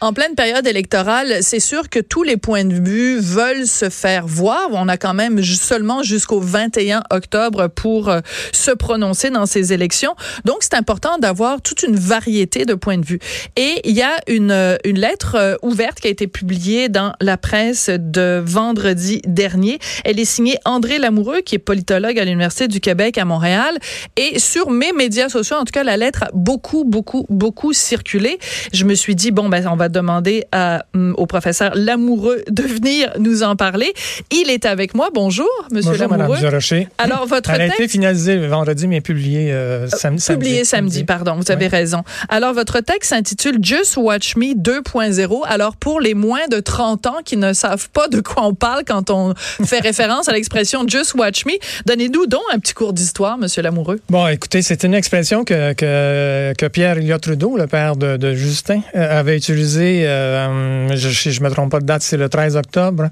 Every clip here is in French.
En pleine période électorale, c'est sûr que tous les points de vue veulent se faire voir. On a quand même seulement jusqu'au 21 octobre pour euh, se prononcer dans ces élections. Donc, c'est important d'avoir toute une variété de points de vue. Et il y a une, euh, une lettre euh, ouverte qui a été publiée dans la presse de vendredi dernier. Elle est signée André Lamoureux, qui est politologue à l'Université du Québec à Montréal. Et sur mes médias sociaux, en tout cas, la lettre a beaucoup, beaucoup, beaucoup circulé. Je me suis dit, bon, ben, on va demander à, mm, au professeur Lamoureux de venir nous en parler. Il est avec moi. Bonjour, Monsieur Bonjour, Lamoureux. Madame Alors, votre Elle a texte... été finalisée vendredi, mais publiée euh, sam Publié samedi. samedi, pardon, vous avez Oui. raison. Alors, votre texte s'intitule Just Watch Me 2.0. Alors, pour les moins de 30 ans qui ne savent pas de quoi on parle quand on fait référence à l'expression Just Watch Me, donnez-nous donc un petit cours d'histoire, Monsieur Lamoureux. Bon, écoutez, c'est une expression que, que, que Pierre Elliott Trudeau, le père de, de Justin, euh, avait utilisée, euh, je, si je me trompe pas de date, c'est le 13 octobre.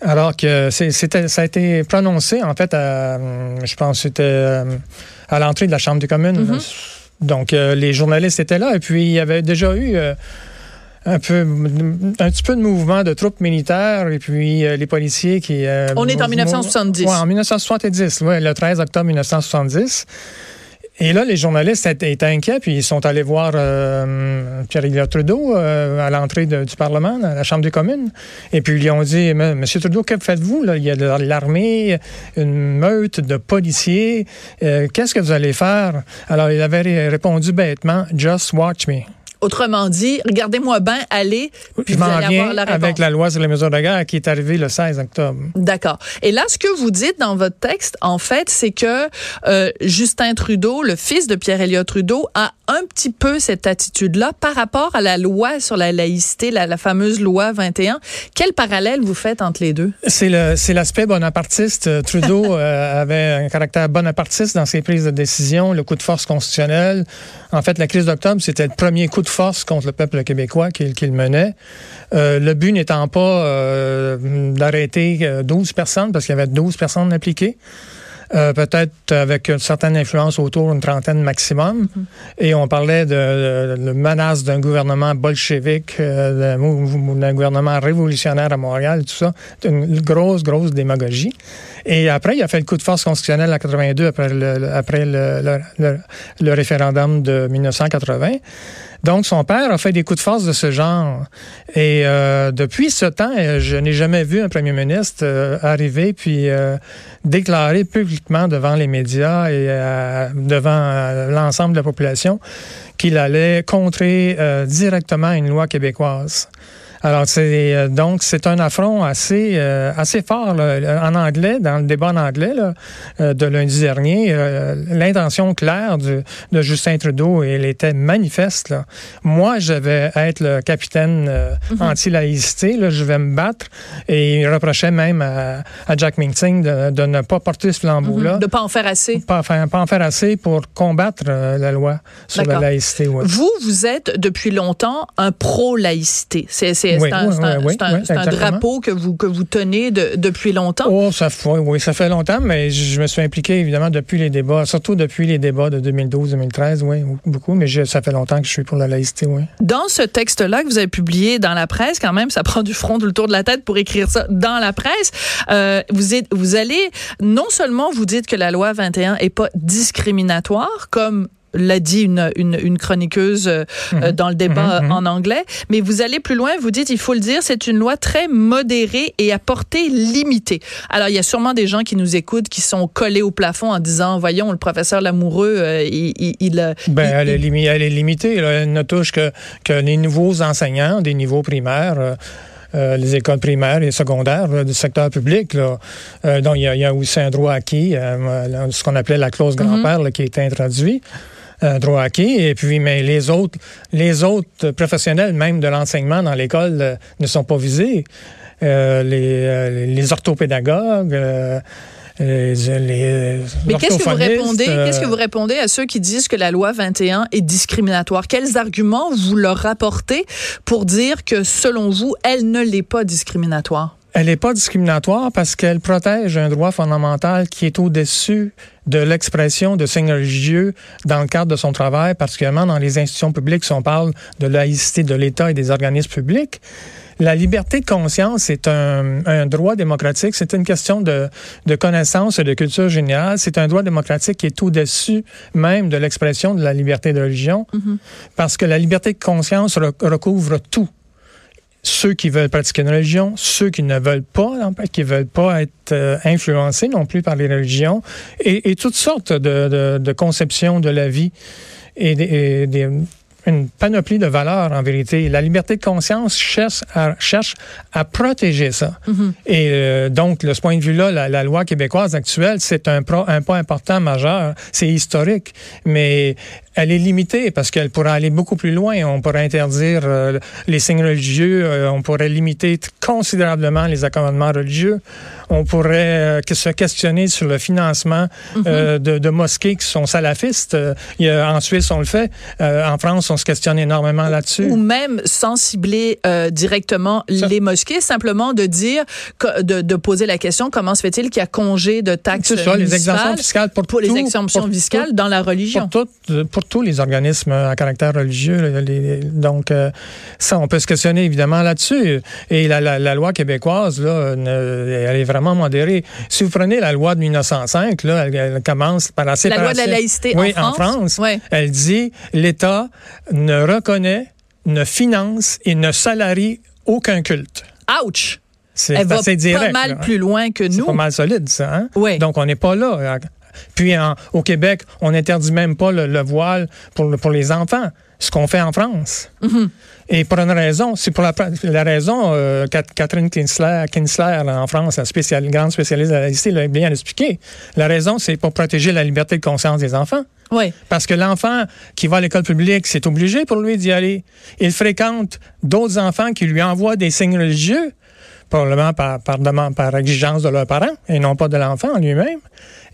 Alors que c'était, ça a été prononcé, en fait, à, je pense c'était euh, à l'entrée de la Chambre des communes. Mhm. Donc, euh, les journalistes étaient là et puis il y avait déjà eu euh, un peu, un petit peu de mouvement de troupes militaires et puis euh, les policiers qui... On est en mou- 1970. Ouais, en 1970, ouais, le 13 octobre 1970. Et là, les journalistes étaient, inquiets, puis ils sont allés voir euh, Pierre-Éliott Trudeau euh, à l'entrée du Parlement, à la Chambre des communes. Et puis ils lui ont dit, Monsieur Trudeau, que faites-vous? Il y a l'armée, une meute de policiers. Euh, Qu'est-ce que vous allez faire? Alors, il avait ré- répondu bêtement, Just watch me. Autrement dit, regardez-moi bien aller, puis Je vous m'en allez viens avoir la réponse. avec la loi sur les mesures de guerre qui est arrivée le 16 octobre. D'accord. Et là, ce que vous dites dans votre texte, en fait, c'est que euh, Justin Trudeau, le fils de Pierre Elliott Trudeau, a un petit peu cette attitude-là par rapport à la loi sur la laïcité, la, la fameuse loi 21. Quel parallèle vous faites entre les deux? C'est le c'est l'aspect bonapartiste. Euh, Trudeau euh, avait un caractère bonapartiste dans ses prises de décision, le coup de force constitutionnel. En fait, la crise d'octobre, c'était le premier coup de force contre le peuple québécois qu'il menait. Euh, le but n'étant pas euh, d'arrêter euh, 12 personnes, parce qu'il y avait 12 personnes impliquées. Euh, peut-être avec une certaine influence autour d'une trentaine maximum. Et on parlait de, de, de menace d'un gouvernement bolchevique, euh, d'un gouvernement révolutionnaire à Montréal, tout ça. C'est une grosse, grosse démagogie. Et après, il a fait le coup de force constitutionnel en 82 après le, référendum de 1980. Donc, son père a fait des coups de force de ce genre. Et euh, depuis ce temps, euh, je n'ai jamais vu un premier ministre euh, arriver puis déclarer publiquement devant les médias et devant l'ensemble de la population qu'il allait contrer directement une loi québécoise. Alors, c'est euh, donc c'est un affront assez euh, assez fort là, en anglais, dans le débat en anglais là, euh, de lundi dernier. L'intention claire du- de Justin Trudeau, elle était manifeste. Là. Moi, je vais être le capitaine euh, anti-laïcité, là, je vais me battre. Et il reprochait même à, à Jack Minting de, de ne pas porter ce flambeau-là. De pas en faire assez. Pas, faire- pas en faire assez pour combattre la loi sur la laïcité. ouais. Vous, vous êtes depuis longtemps un pro-laïcité. C'est c'est- Oui, un, oui, un- oui, un- drapeau que vous, que vous tenez de- depuis longtemps. Oh, ça fait, oui, ça fait longtemps, mais je me suis impliqué évidemment depuis les débats, surtout depuis les débats de 2012-2013, oui, beaucoup, mais je- ça fait longtemps que je suis pour la laïcité, oui. Dans ce texte-là que vous avez publié dans la presse, quand même, ça prend du front tout le tour de la tête pour écrire ça dans la presse. Euh, vous, êtes, vous allez, non seulement vous dites que la loi 21 est pas discriminatoire, comme l'a dit une, une, une chroniqueuse euh, euh, dans le débat Mhm, mhm. en anglais, mais vous allez plus loin, vous dites, il faut le dire, c'est une loi très modérée et à portée limitée. Alors, il y a sûrement des gens qui nous écoutent qui sont collés au plafond en disant, voyons, le professeur Lamoureux, euh, il, il, il, euh, Ben, il- elle, est limi- elle est limitée. là. Elle ne touche que, que les nouveaux enseignants des niveaux primaires. euh, euh, les écoles primaires et secondaires là, du secteur public. Là. Euh, donc, il y, a, il y a aussi un droit acquis, euh, ce qu'on appelait la clause grand-père qui a été introduit. Droit acquis. Et puis, mais les autres, les autres professionnels, même de l'enseignement dans l'école, euh, ne sont pas visés. Euh, les, euh, les orthopédagogues, euh, les, les Mais qu'est-ce que vous orthophonistes, répondez? euh, Qu'est-ce que vous répondez à ceux qui disent que la loi 21 est discriminatoire? Quels arguments vous leur rapportez pour dire que selon vous, elle ne l'est pas discriminatoire? Elle n'est pas discriminatoire parce qu'elle protège un droit fondamental qui est au-dessus de l'expression de signes religieux dans le cadre de son travail, particulièrement dans les institutions publiques, si on parle de laïcité de l'État et des organismes publics. La liberté de conscience est un, un droit démocratique. C'est une question de, de, connaissance et de culture générale. C'est un droit démocratique qui est au-dessus même de l'expression de la liberté de religion, mm -hmm. parce que la liberté de conscience recouvre tout ceux qui veulent pratiquer une religion, ceux qui ne veulent pas, qui veulent pas être euh, influencés non plus par les religions, et, et toutes sortes de, de, de, conceptions de la vie et, des, et des, une panoplie de valeurs en vérité. La liberté de conscience cherche à, cherche à protéger ça. Mm -hmm. Et euh, donc, de ce point de vue-là, la, la, loi québécoise actuelle, c'est un, un point important majeur. C'est historique, mais elle est limitée parce qu'elle pourrait aller beaucoup plus loin. On pourrait interdire euh, les signes religieux, euh, on pourrait limiter considérablement les accommodements religieux, on pourrait euh, se questionner sur le financement mm -hmm. de, de, mosquées qui sont salafistes. Il y a, en Suisse, on le fait. en France, on se questionne énormément là-dessus. Ou même sans cibler directement Ça. les mosquées, simplement de dire, de, de poser la question comment se fait-il qu'il y a congé de taxes ça, les exemptions fiscales pour, pour tout, les exemptions pour fiscales tout, dans la religion? Pour, tout, pour tous les organismes à caractère religieux. Les, donc, euh, ça, on peut se questionner évidemment là-dessus. Et la, la, la, loi québécoise, là, elle est vraiment modérée. Si vous prenez la loi de 1905, là, elle, elle commence par la séparation. La loi de la laïcité oui, en France? En France. Elle dit l'État ne reconnaît, ne finance et ne salarie aucun culte. Ouch! C'est Elle va assez direct, pas mal là. plus loin que nous. C'est pas mal solide, ça. Hein? Oui. Donc, on n'est pas là. Puis en, au Québec, on n'interdit même pas le, le voile pour, pour, les enfants, ce qu'on fait en France. Mm -hmm. Et pour une raison, c'est pour la, la raison, euh, Catherine Kinsler, Kinsler en France, la spécial, grande spécialiste de la laïcité, l'a bien expliqué. La raison, c'est pour protéger la liberté de conscience des enfants. Oui. Parce que l'enfant qui va à l'école publique, c'est obligé pour lui d'y aller. Il fréquente d'autres enfants qui lui envoient des signes religieux, probablement par, par, demande, par exigence de leurs parents et non pas de l'enfant lui-même.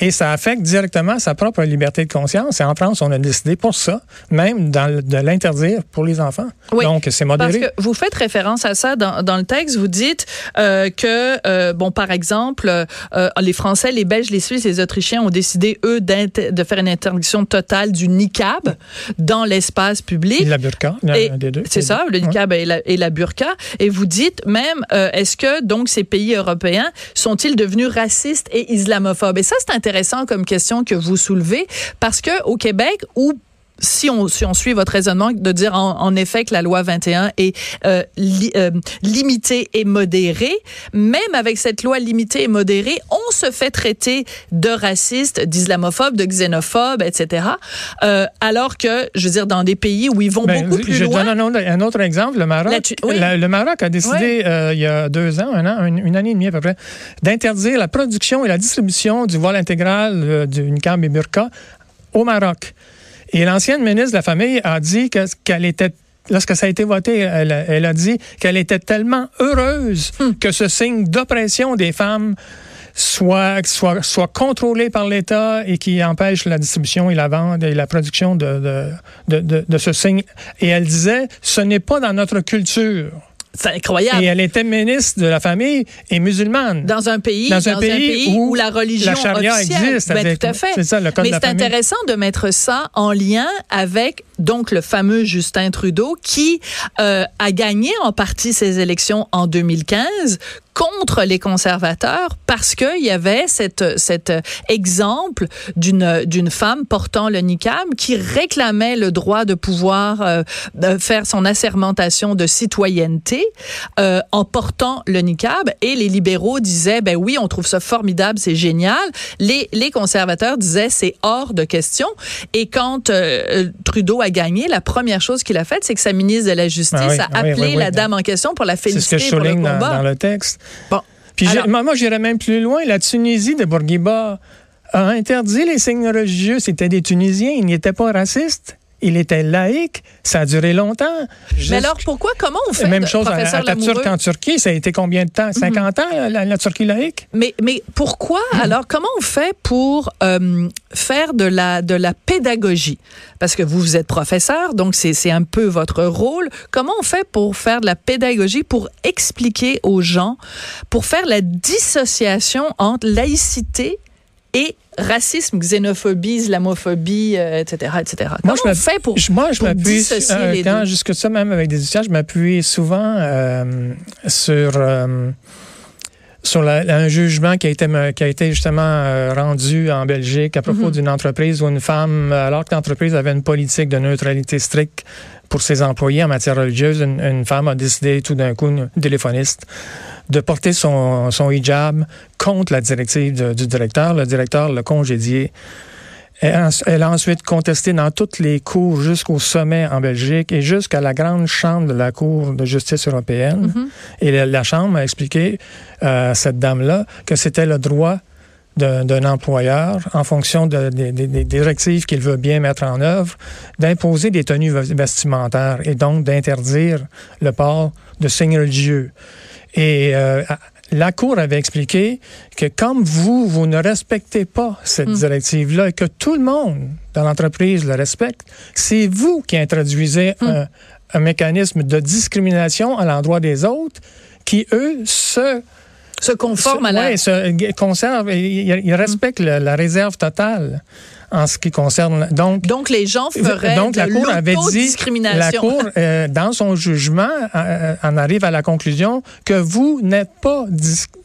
Et ça affecte directement sa propre liberté de conscience. Et en France, on a décidé pour ça, même dans, de l'interdire pour les enfants. Oui, Donc, c'est modéré. Parce que vous faites référence à ça dans, dans le texte. Vous dites euh, que, euh, bon, par exemple, euh, les Français, les Belges, les Suisses, les Autrichiens ont décidé, eux, de faire une interdiction totale du niqab dans l'espace public. Et la burqa, l'un des deux. C'est ça, le niqab ouais. et, la, et la burqa. Et vous dites même, est-ce que, donc, ces pays européens sont-ils devenus racistes et islamophobes? Et ça, c'est intéressant intéressant comme question que vous soulevez parce que au Québec où si on, si on suit votre raisonnement de dire en, en effet que la loi 21 est euh, li, euh, limitée et modérée, même avec cette loi limitée et modérée, on se fait traiter de raciste, d'islamophobe, de xénophobe, etc. Euh, alors que, je veux dire, dans des pays où ils vont ben, beaucoup plus je loin. Je donne un, autre exemple, le Maroc. Tu, oui. la, le Maroc a décidé oui. il y a deux ans, un an, une, une, année et demie à peu près, d'interdire la production et la distribution du voile intégral du niqab et burqa au Maroc. Et l'ancienne ministre de la Famille a dit qu'elle était lorsque ça a été voté, elle, elle a dit qu'elle était tellement heureuse Hmm. mm. que ce signe d'oppression des femmes soit, soit, soit contrôlé par l'État et qui empêche la distribution et la vente et la production de, de, de, de, de ce signe. Et elle disait, ce n'est pas dans notre culture. C'est incroyable. Et elle était ministre de la famille et musulmane. Dans un pays, dans un, dans pays, un pays où, où, la religion la charia officielle, existe. Ben, tout à fait. C'est ça, le code Mais c'est intéressant de mettre ça en lien avec donc le fameux Justin Trudeau qui euh, a gagné en partie ses élections en 2015 contre les conservateurs parce qu'il y avait cette, cet exemple d'une d'une femme portant le niqab qui réclamait le droit de pouvoir euh, faire son assermentation de citoyenneté euh, en portant le niqab. Et les libéraux disaient ben oui on trouve ça formidable c'est génial. Les les conservateurs disaient c'est hors de question. Et quand euh, Trudeau a gagné la première chose qu'il a faite c'est que sa ministre de la justice ah oui, a appelé oui, oui, la dame en question pour la féliciter ce que je pour le combat dans, dans le texte Bon. Puis Alors, moi, j'irais même plus loin. La Tunisie de Bourguiba a interdit les signes religieux. C'était des Tunisiens. Ils n'étaient pas racistes. Il était laïque, ça a duré longtemps. Mais alors pourquoi, comment on fait Même chose à, à Turc en Turquie, ça a été combien de temps? 50 mhm. ans, la, Turquie laïque? Mais, mais pourquoi, mhm. alors, comment on fait pour euh, faire de la, de la pédagogie? Parce que vous, vous êtes professeur, donc c'est un peu votre rôle. Comment on fait pour faire de la pédagogie, pour expliquer aux gens, pour faire la dissociation entre laïcité et racisme, xénophobie, islamophobie, etc., euh, etc. Comment moi, je on fait pour, moi, je euh, les quand, jusque ça même avec des étudiants, je m'appuie souvent euh, sur sur un jugement qui a été qui a été justement rendu en Belgique à propos mhm. d'une entreprise où une femme, alors que l'entreprise avait une politique de neutralité stricte pour ses employés en matière religieuse, une, femme a décidé tout d'un coup, une téléphoniste, de porter son, son hijab contre la directive du directeur. Le directeur l'a congédié. Elle, a ensuite contesté dans toutes les cours jusqu'au sommet en Belgique et jusqu'à la grande chambre de la Cour de justice européenne. Mm-hmm. Et la, Chambre a expliqué à cette dame-là que c'était le droit d'un employeur, en fonction des directives qu'il veut bien mettre en œuvre, d'imposer des tenues vestimentaires et donc d'interdire le port de signes religieux. Et euh, la Cour avait expliqué que comme vous, vous ne respectez pas cette hmm. directive-là et que tout le monde dans l'entreprise le respecte, c'est vous qui introduisez hmm. un, un, mécanisme de discrimination à l'endroit des autres qui, eux, se se conforme à la... Oui, se conserve, il, respecte la réserve totale en ce qui concerne donc donc les gens feraient donc de la cour avait dit la cour euh, dans son jugement euh, en arrive à la conclusion que vous n'êtes pas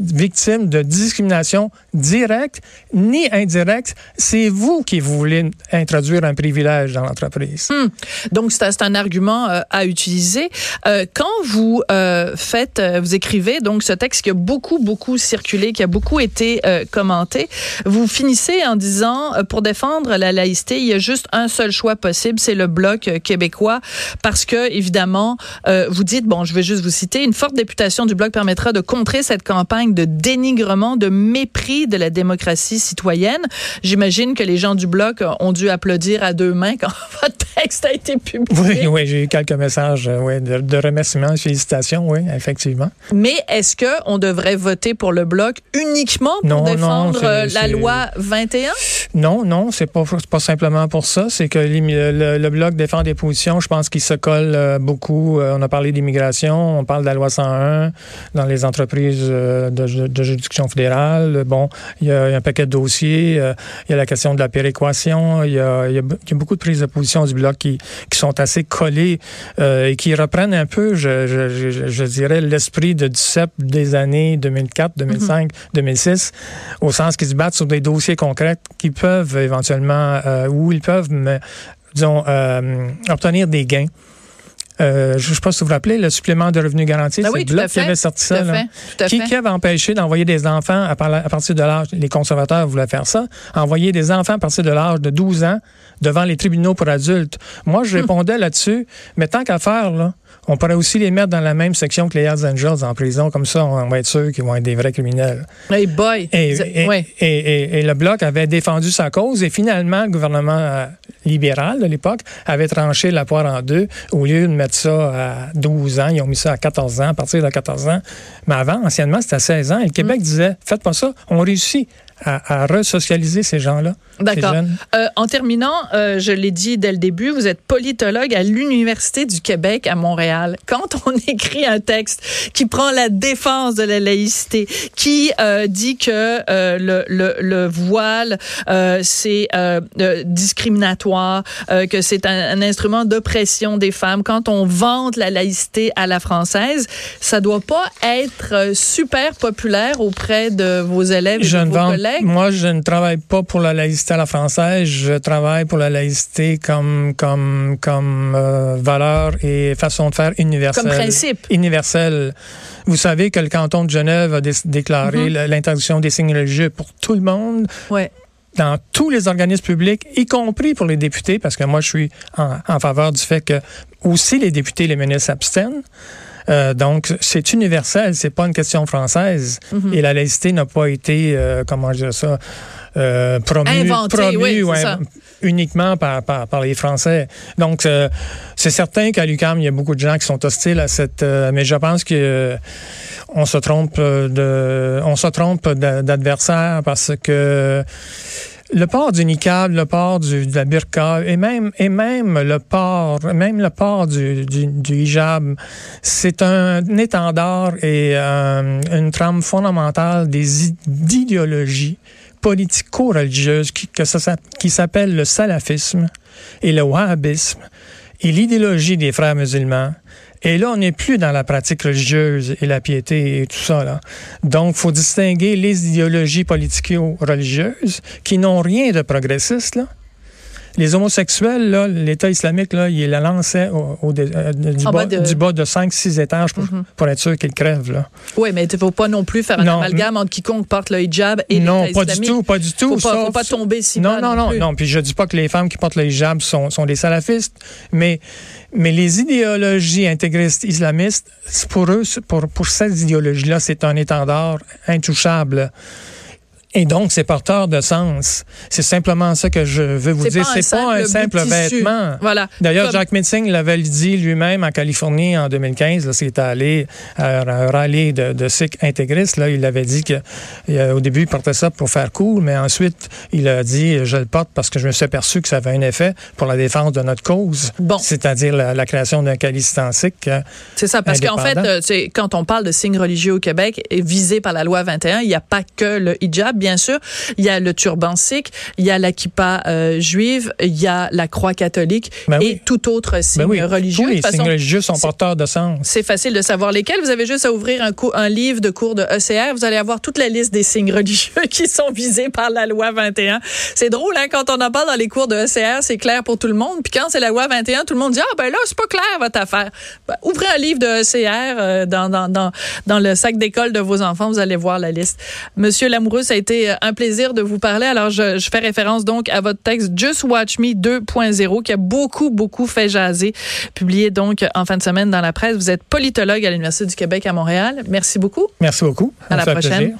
victime de discrimination directe ni indirecte. C'est vous qui voulez introduire un privilège dans l'entreprise. Hmm. donc c'est un argument euh, à utiliser. Quand vous faites vous écrivez donc ce texte qui a beaucoup beaucoup circulé qui a beaucoup été commenté vous finissez en disant pour défendre la laïcité, il y a juste un seul choix possible, c'est le bloc euh, québécois, parce que évidemment, euh, vous dites, bon, je vais juste vous citer, une forte députation du bloc permettra de contrer cette campagne de dénigrement, de mépris de la démocratie citoyenne. J'imagine que les gens du bloc ont dû applaudir à deux mains quand votre texte a été publié. Oui, oui, j'ai eu quelques messages euh, oui, de, de remerciements, félicitations, oui, effectivement. Mais est-ce que on devrait voter pour le bloc uniquement pour défendre la loi 21 Non, non, c'est pas, pas simplement pour ça. C'est que le, Bloc défend des positions, je pense qu'il se colle euh, beaucoup. Euh, on a parlé d'immigration, on parle de la loi 101 dans les entreprises euh, de, juridiction fédérale. Bon, il y, a, un paquet de dossiers. il y a la question de la péréquation. Il y a, il y a, beaucoup de prises de position du Bloc qui, qui sont assez collées et qui reprennent un peu, je, je, je dirais, l'esprit de DUCEP des années 2004, 2005, 2006, au sens qu'ils se battent sur des dossiers concrets qui peuvent éventuellement euh, où ils peuvent, disons, euh, obtenir des gains. Euh, je ne sais pas si vous vous rappelez, le supplément de revenu garanti, ah c'est le qui avait sorti ça. qui, qui, avait empêché d'envoyer des enfants à, partir de l'âge, les conservateurs voulaient faire ça, envoyer des enfants à partir de l'âge de 12 ans devant les tribunaux pour adultes. Moi, je hmm. répondais là-dessus, mais tant qu'à faire, là, on pourrait aussi les mettre dans la même section que les Hells Angels en prison. Comme ça, on va être sûr qu'ils vont être des vrais criminels. Hey boy! Et, et, le Bloc avait défendu sa cause et finalement, le gouvernement euh, libéral de l'époque avait tranché la poire en deux. Au lieu de mettre ça à 12 ans, ils ont mis ça à 14 ans, à partir de 14 ans. Mais avant, anciennement, c'était à 16 ans. Et le Québec mm. disait, faites pas ça, on réussit à, à resocialiser ces gens-là. D'accord. Euh, en terminant, euh, je l'ai dit dès le début, vous êtes politologue à l'Université du Québec à Montréal. Quand on écrit un texte qui prend la défense de la laïcité, qui euh, dit que euh, le, le, le, voile euh, c'est discriminatoire, que c'est un, un instrument d'oppression des femmes, quand on vante la laïcité à la française, ça doit pas être super populaire auprès de vos élèves et de vos collègues. Moi, je ne travaille pas pour la laïcité à la française, je travaille pour la laïcité comme comme comme euh, valeur et façon de faire universelle. Comme principe. Universel. Vous savez que le canton de Genève a déclaré mm-hmm. l'interdiction des signes religieux pour tout le monde. Ouais dans tous les organismes publics, y compris pour les députés, parce que moi, je suis en, en faveur du fait que aussi les députés, les ministres s'abstiennent. Euh, donc, c'est universel, c'est pas une question française. Mhm. Et la laïcité n'a pas été, euh, comment dire ça, euh, promue, promue, oui, c'est ouais, ça. uniquement par, par, par les Français. Donc, c'est certain qu'à l'UQAM, il y a beaucoup de gens qui sont hostiles à cette... mais je pense que on se trompe de, on se trompe d'a- d'adversaire parce que le port du niqab, le port du, de la burqa et même, et même le port, même le port du, du, du hijab, c'est un étendard et euh, une trame fondamentale des i- d'idéologies politico-religieuses qui, que ça qui s'appelle le salafisme et le wahhabisme et l'idéologie des frères musulmans. Et là, on n'est plus dans la pratique religieuse et la piété et tout ça. Là. Donc, faut distinguer les idéologies politico-religieuses qui n'ont rien de progressiste. Là. Les homosexuels, là, l'État islamique, là, il la lançait au, au- euh, du, bas, bas de- Mhm. du bas de 5-6 étages pour, pour être sûr qu'ils crèvent. Là. Oui, mais il ne faut pas non plus faire un Non. amalgame entre quiconque porte le hijab et non, pas du islamique. tout, pas du tout. Pas, sauf- faut pas tomber si non, non, non, plus. non. Puis je dis pas que les femmes qui portent le hijab sont, sont des salafistes, mais, mais les idéologies intégristes islamistes, pour eux, pour, pour cette idéologie-là, c'est un étendard intouchable. Et donc, c'est porteur de sens. C'est simplement ça que je veux vous dire. C'est pas un simple vêtement. Voilà. D'ailleurs, Comme- Jack Metzing l'avait dit lui-même en Californie en 2015, lorsqu'il était allé à un rallye de, de Sikhs intégristes. Là, il avait dit que euh, au début, il portait ça pour faire cool, mais ensuite, il a dit je le porte parce que je me suis aperçu que ça avait un effet pour la défense de notre cause, Bon. c'est-à-dire la, la création d'un calice sikh. euh, C'est ça, parce qu'en fait, euh, quand on parle de signes religieux au Québec, et visés par la loi 21, il n'y a pas que le hijab, bien sûr. Il y a le turban sikh, il y a la kippa euh, juive, il y a la croix catholique Ben et tout autre signe Ben oui, religieux. tous De les toute signes religieux sont porteurs de sens. c'est facile de savoir lesquels. Vous avez juste à ouvrir un, livre de cours de ECR. Vous allez avoir toute la liste des signes religieux qui sont visés par la loi 21. C'est drôle, hein, quand on en parle dans les cours de ECR, c'est clair pour tout le monde. Puis quand c'est la loi 21, tout le monde dit, ah ben là, c'est pas clair votre affaire. Ben, ouvrez un livre de ECR euh, dans, dans, dans, dans le sac d'école de vos enfants, vous allez voir la liste. Monsieur Lamoureux, ça a été euh, un plaisir de vous parler. Alors, je, je fais référence donc à votre texte Just Watch Me 2.0 qui a beaucoup, beaucoup fait jaser, publié donc en fin de semaine dans la presse. Vous êtes politologue à l'Université du Québec à Montréal. Merci beaucoup. Merci beaucoup. À la prochaine. plaisir.